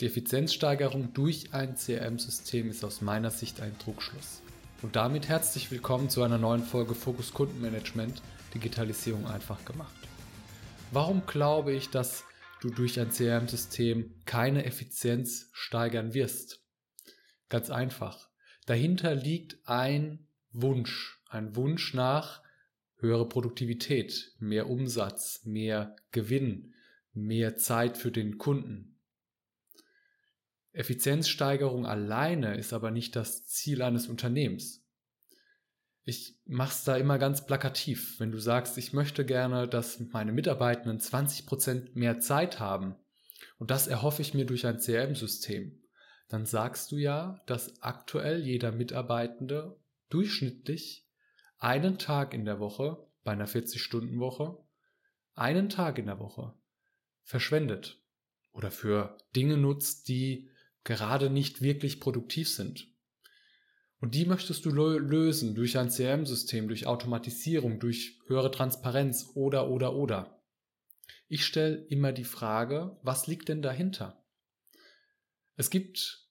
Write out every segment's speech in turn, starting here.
Die Effizienzsteigerung durch ein CRM-System ist aus meiner Sicht ein Druckschluss. Und damit herzlich willkommen zu einer neuen Folge Fokus Kundenmanagement, Digitalisierung einfach gemacht. Warum glaube ich, dass du durch ein CRM-System keine Effizienz steigern wirst? Ganz einfach. Dahinter liegt ein Wunsch, ein Wunsch nach höhere Produktivität, mehr Umsatz, mehr Gewinn, mehr Zeit für den Kunden, Effizienzsteigerung alleine ist aber nicht das Ziel eines Unternehmens. Ich mach's da immer ganz plakativ. Wenn du sagst, ich möchte gerne, dass meine Mitarbeitenden 20 Prozent mehr Zeit haben und das erhoffe ich mir durch ein CRM-System, dann sagst du ja, dass aktuell jeder Mitarbeitende durchschnittlich einen Tag in der Woche, bei einer 40-Stunden-Woche, einen Tag in der Woche verschwendet oder für Dinge nutzt, die gerade nicht wirklich produktiv sind. Und die möchtest du lösen durch ein CRM-System, durch Automatisierung, durch höhere Transparenz oder, oder, oder. Ich stelle immer die Frage, was liegt denn dahinter? Es gibt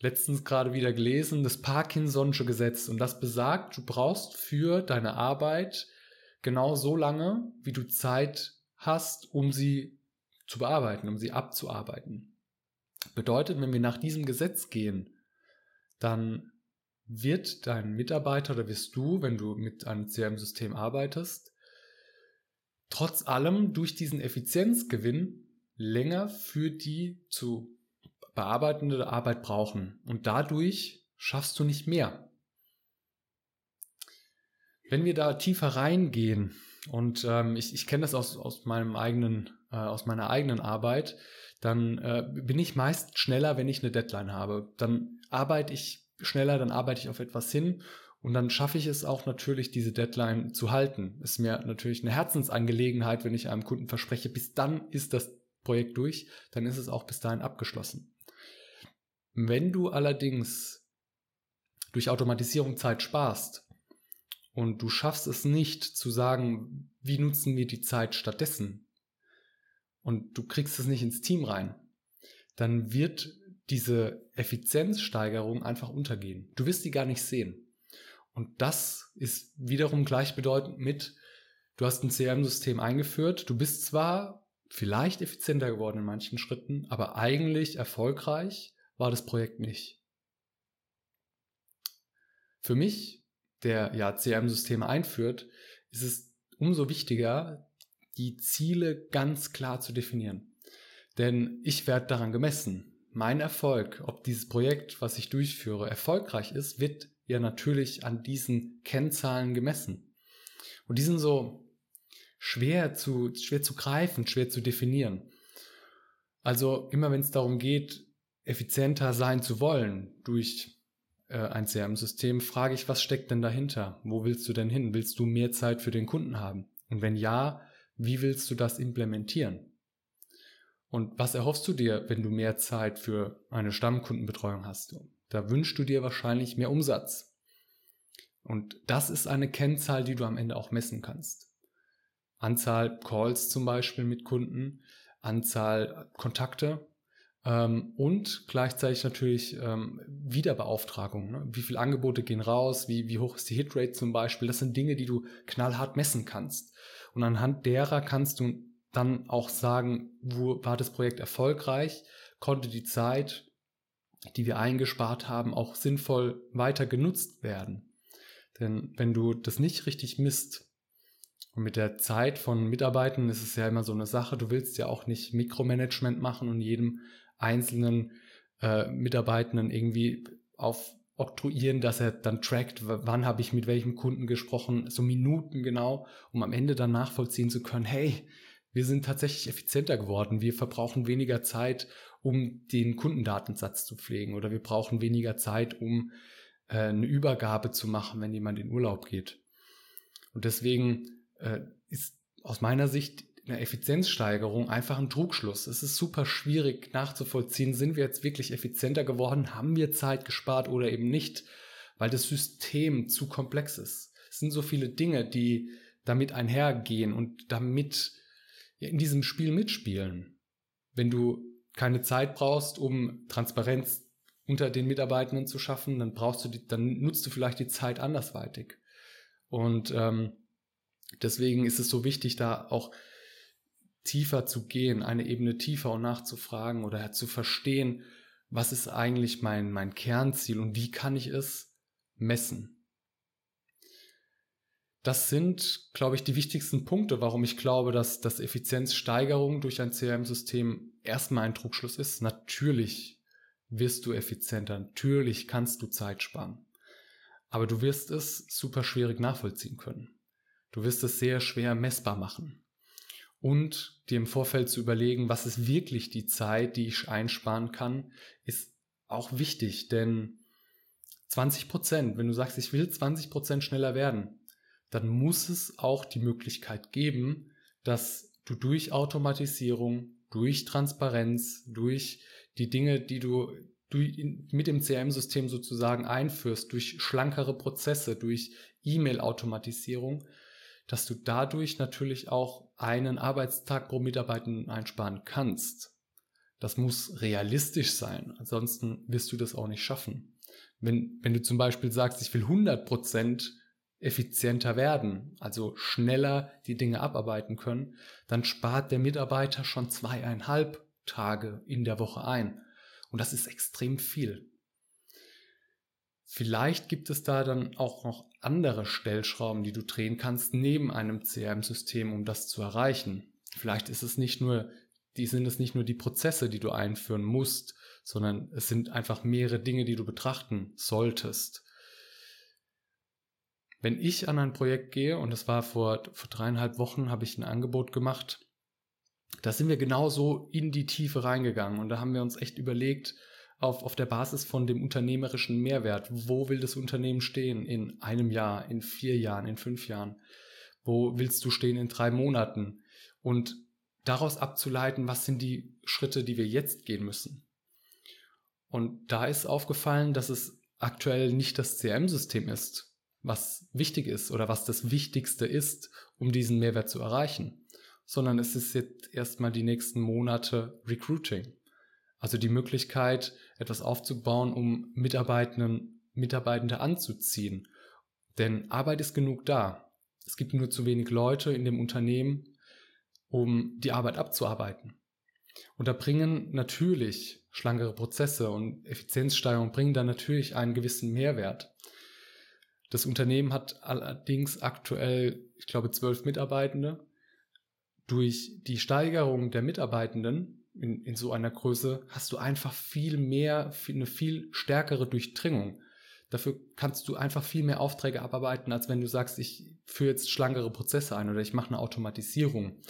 letztens gerade wieder gelesen, das Parkinson'sche Gesetz und das besagt, du brauchst für deine Arbeit genau so lange, wie du Zeit hast, um sie zu bearbeiten, um sie abzuarbeiten. Bedeutet, wenn wir nach diesem Gesetz gehen, dann wird dein Mitarbeiter oder wirst du, wenn du mit einem CRM-System arbeitest, trotz allem durch diesen Effizienzgewinn länger für die zu bearbeitende Arbeit brauchen. Und dadurch schaffst du nicht mehr. Wenn wir da tiefer reingehen, und ähm, ich, ich kenne das aus, aus meinem eigenen, äh, aus meiner eigenen Arbeit, dann äh, bin ich meist schneller, wenn ich eine Deadline habe. Dann arbeite ich schneller, dann arbeite ich auf etwas hin und dann schaffe ich es auch natürlich, diese Deadline zu halten. Ist mir natürlich eine Herzensangelegenheit, wenn ich einem Kunden verspreche, bis dann ist das Projekt durch, dann ist es auch bis dahin abgeschlossen. Wenn du allerdings durch Automatisierung Zeit sparst und du schaffst es nicht zu sagen, wie nutzen wir die Zeit stattdessen, und du kriegst es nicht ins Team rein, dann wird diese Effizienzsteigerung einfach untergehen. Du wirst die gar nicht sehen. Und das ist wiederum gleichbedeutend mit, du hast ein CRM-System eingeführt, du bist zwar vielleicht effizienter geworden in manchen Schritten, aber eigentlich erfolgreich war das Projekt nicht. Für mich, der ja CRM-Systeme einführt, ist es umso wichtiger, die Ziele ganz klar zu definieren. Denn ich werde daran gemessen. Mein Erfolg, ob dieses Projekt, was ich durchführe, erfolgreich ist, wird ja natürlich an diesen Kennzahlen gemessen. Und die sind so schwer zu, schwer zu greifen, schwer zu definieren. Also immer wenn es darum geht, effizienter sein zu wollen durch äh, ein CRM-System, frage ich, was steckt denn dahinter? Wo willst du denn hin? Willst du mehr Zeit für den Kunden haben? Und wenn ja, wie willst du das implementieren? Und was erhoffst du dir, wenn du mehr Zeit für eine Stammkundenbetreuung hast? Da wünschst du dir wahrscheinlich mehr Umsatz. Und das ist eine Kennzahl, die du am Ende auch messen kannst. Anzahl Calls zum Beispiel mit Kunden, Anzahl Kontakte ähm, und gleichzeitig natürlich ähm, Wiederbeauftragung. Ne? Wie viele Angebote gehen raus? Wie, wie hoch ist die Hitrate zum Beispiel? Das sind Dinge, die du knallhart messen kannst. Und anhand derer kannst du dann auch sagen, wo war das Projekt erfolgreich? Konnte die Zeit, die wir eingespart haben, auch sinnvoll weiter genutzt werden? Denn wenn du das nicht richtig misst, und mit der Zeit von Mitarbeitern ist es ja immer so eine Sache. Du willst ja auch nicht Mikromanagement machen und jedem einzelnen äh, Mitarbeitenden irgendwie auf oktroyieren, dass er dann trackt, wann habe ich mit welchem Kunden gesprochen, so Minuten genau, um am Ende dann nachvollziehen zu können, hey, wir sind tatsächlich effizienter geworden, wir verbrauchen weniger Zeit, um den Kundendatensatz zu pflegen oder wir brauchen weniger Zeit, um äh, eine Übergabe zu machen, wenn jemand in Urlaub geht. Und deswegen äh, ist aus meiner Sicht eine Effizienzsteigerung einfach ein Trugschluss. Es ist super schwierig nachzuvollziehen, sind wir jetzt wirklich effizienter geworden, haben wir Zeit gespart oder eben nicht, weil das System zu komplex ist. Es sind so viele Dinge, die damit einhergehen und damit in diesem Spiel mitspielen. Wenn du keine Zeit brauchst, um Transparenz unter den Mitarbeitenden zu schaffen, dann brauchst du die, dann nutzt du vielleicht die Zeit andersweitig. Und ähm, deswegen ist es so wichtig, da auch tiefer zu gehen, eine Ebene tiefer und nachzufragen oder zu verstehen, was ist eigentlich mein, mein Kernziel und wie kann ich es messen. Das sind, glaube ich, die wichtigsten Punkte, warum ich glaube, dass, dass Effizienzsteigerung durch ein CRM-System erstmal ein Trugschluss ist. Natürlich wirst du effizienter, natürlich kannst du Zeit sparen. Aber du wirst es super schwierig nachvollziehen können. Du wirst es sehr schwer messbar machen. Und dir im Vorfeld zu überlegen, was ist wirklich die Zeit, die ich einsparen kann, ist auch wichtig, denn 20 Prozent, wenn du sagst, ich will 20 Prozent schneller werden, dann muss es auch die Möglichkeit geben, dass du durch Automatisierung, durch Transparenz, durch die Dinge, die du mit dem CRM-System sozusagen einführst, durch schlankere Prozesse, durch E-Mail-Automatisierung, dass du dadurch natürlich auch einen Arbeitstag pro Mitarbeiter einsparen kannst. Das muss realistisch sein, ansonsten wirst du das auch nicht schaffen. Wenn, wenn du zum Beispiel sagst, ich will 100 Prozent effizienter werden, also schneller die Dinge abarbeiten können, dann spart der Mitarbeiter schon zweieinhalb Tage in der Woche ein. Und das ist extrem viel. Vielleicht gibt es da dann auch noch andere Stellschrauben, die du drehen kannst neben einem CRM-System, um das zu erreichen. Vielleicht ist es nicht nur, die sind es nicht nur die Prozesse, die du einführen musst, sondern es sind einfach mehrere Dinge, die du betrachten solltest. Wenn ich an ein Projekt gehe, und das war vor, vor dreieinhalb Wochen, habe ich ein Angebot gemacht, da sind wir genauso in die Tiefe reingegangen und da haben wir uns echt überlegt, auf, auf der Basis von dem unternehmerischen Mehrwert, wo will das Unternehmen stehen in einem Jahr, in vier Jahren, in fünf Jahren, wo willst du stehen in drei Monaten und daraus abzuleiten, was sind die Schritte, die wir jetzt gehen müssen. Und da ist aufgefallen, dass es aktuell nicht das CRM-System ist, was wichtig ist oder was das Wichtigste ist, um diesen Mehrwert zu erreichen, sondern es ist jetzt erstmal die nächsten Monate Recruiting. Also die Möglichkeit, etwas aufzubauen, um Mitarbeitenden, Mitarbeitende anzuziehen. Denn Arbeit ist genug da. Es gibt nur zu wenig Leute in dem Unternehmen, um die Arbeit abzuarbeiten. Und da bringen natürlich schlankere Prozesse und Effizienzsteigerung bringen da natürlich einen gewissen Mehrwert. Das Unternehmen hat allerdings aktuell, ich glaube, zwölf Mitarbeitende. Durch die Steigerung der Mitarbeitenden in, in so einer Größe hast du einfach viel mehr, viel, eine viel stärkere Durchdringung. Dafür kannst du einfach viel mehr Aufträge abarbeiten, als wenn du sagst, ich führe jetzt schlankere Prozesse ein oder ich mache eine Automatisierung.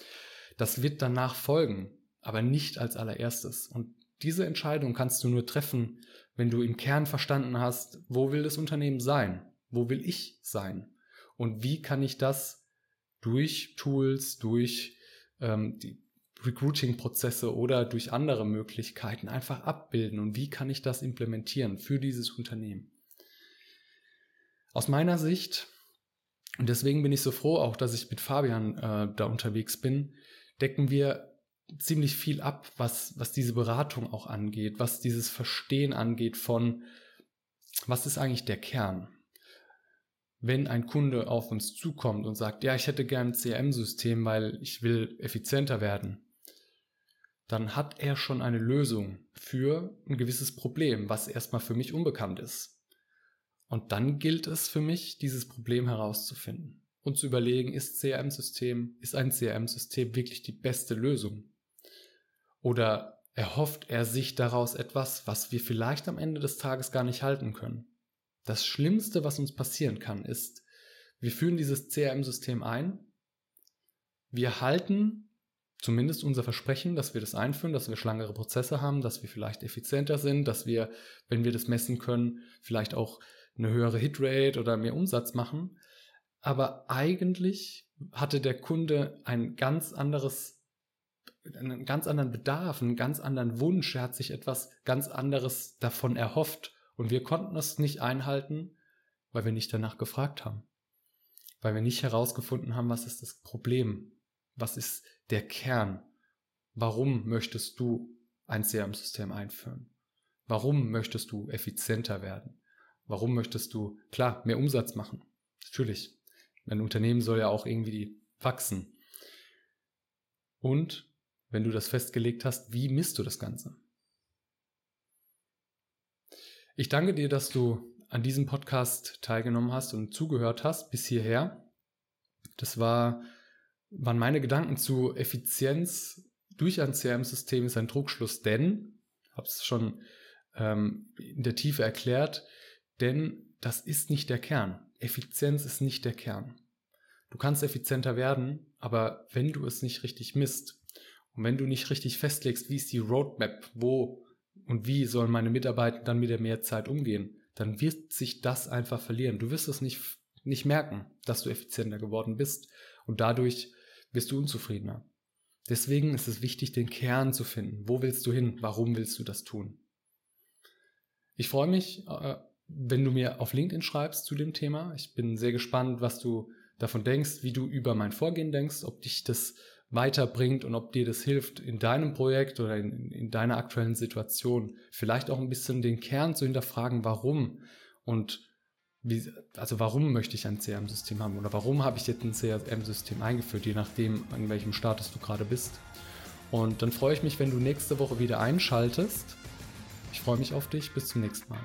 Das wird danach folgen, aber nicht als allererstes. Und diese Entscheidung kannst du nur treffen, wenn du im Kern verstanden hast, wo will das Unternehmen sein? Wo will ich sein? Und wie kann ich das durch Tools, durch ähm, die Recruiting-Prozesse oder durch andere Möglichkeiten einfach abbilden und wie kann ich das implementieren für dieses Unternehmen? Aus meiner Sicht, und deswegen bin ich so froh auch, dass ich mit Fabian äh, da unterwegs bin, decken wir ziemlich viel ab, was, was diese Beratung auch angeht, was dieses Verstehen angeht von, was ist eigentlich der Kern? Wenn ein Kunde auf uns zukommt und sagt, ja, ich hätte gern ein CRM-System, weil ich will effizienter werden, dann hat er schon eine Lösung für ein gewisses Problem, was erstmal für mich unbekannt ist. Und dann gilt es für mich, dieses Problem herauszufinden und zu überlegen, ist CRM-System, ist ein CRM-System wirklich die beste Lösung? Oder erhofft er sich daraus etwas, was wir vielleicht am Ende des Tages gar nicht halten können? Das Schlimmste, was uns passieren kann, ist, wir führen dieses CRM-System ein, wir halten zumindest unser Versprechen, dass wir das einführen, dass wir schlangere Prozesse haben, dass wir vielleicht effizienter sind, dass wir, wenn wir das messen können, vielleicht auch eine höhere Hitrate oder mehr Umsatz machen. Aber eigentlich hatte der Kunde ein ganz anderes, einen ganz anderen Bedarf, einen ganz anderen Wunsch. Er hat sich etwas ganz anderes davon erhofft. Und wir konnten es nicht einhalten, weil wir nicht danach gefragt haben. Weil wir nicht herausgefunden haben, was ist das Problem? Was ist der Kern? Warum möchtest du ein CRM-System einführen? Warum möchtest du effizienter werden? Warum möchtest du, klar, mehr Umsatz machen? Natürlich. Ein Unternehmen soll ja auch irgendwie wachsen. Und wenn du das festgelegt hast, wie misst du das Ganze? Ich danke dir, dass du an diesem Podcast teilgenommen hast und zugehört hast bis hierher. Das war, waren meine Gedanken zu Effizienz durch ein CRM-System ist ein Druckschluss, denn, habe es schon ähm, in der Tiefe erklärt, denn das ist nicht der Kern. Effizienz ist nicht der Kern. Du kannst effizienter werden, aber wenn du es nicht richtig misst und wenn du nicht richtig festlegst, wie ist die Roadmap, wo und wie sollen meine Mitarbeiter dann mit der Mehrzeit umgehen, dann wird sich das einfach verlieren. Du wirst es nicht, nicht merken, dass du effizienter geworden bist und dadurch bist du unzufriedener. Deswegen ist es wichtig, den Kern zu finden. Wo willst du hin? Warum willst du das tun? Ich freue mich, äh, wenn du mir auf LinkedIn schreibst zu dem Thema. Ich bin sehr gespannt, was du davon denkst, wie du über mein Vorgehen denkst, ob dich das weiterbringt und ob dir das hilft in deinem Projekt oder in, in deiner aktuellen Situation. Vielleicht auch ein bisschen den Kern zu hinterfragen, warum und wie, also warum möchte ich ein CRM-System haben oder warum habe ich jetzt ein CRM-System eingeführt, je nachdem, an welchem Status du gerade bist. Und dann freue ich mich, wenn du nächste Woche wieder einschaltest. Ich freue mich auf dich. Bis zum nächsten Mal.